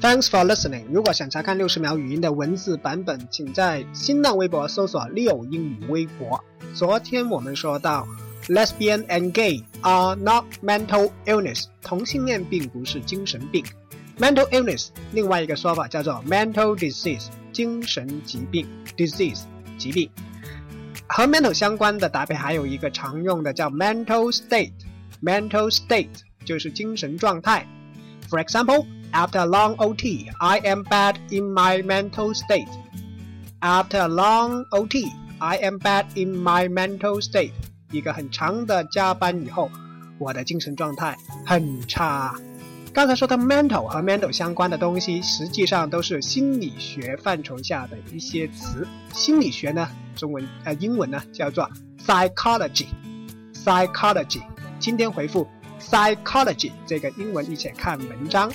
Thanks for listening。如果想查看六十秒语音的文字版本，请在新浪微博搜索“六英语微博”。昨天我们说到，lesbian and gay are not mental illness。同性恋并不是精神病。mental illness 另外一个说法叫做 mental disease，精神疾病 disease 疾病。和 mental 相关的搭配还有一个常用的叫 mental state。mental state 就是精神状态。For example。After a long OT, I am bad in my mental state. After a long OT, I am bad in my mental state. 一个很长的加班以后，我的精神状态很差。刚才说的 mental 和 mental 相关的东西，实际上都是心理学范畴下的一些词。心理学呢，中文呃英文呢叫做 psychology。psychology。今天回复 psychology 这个英文，一起看文章。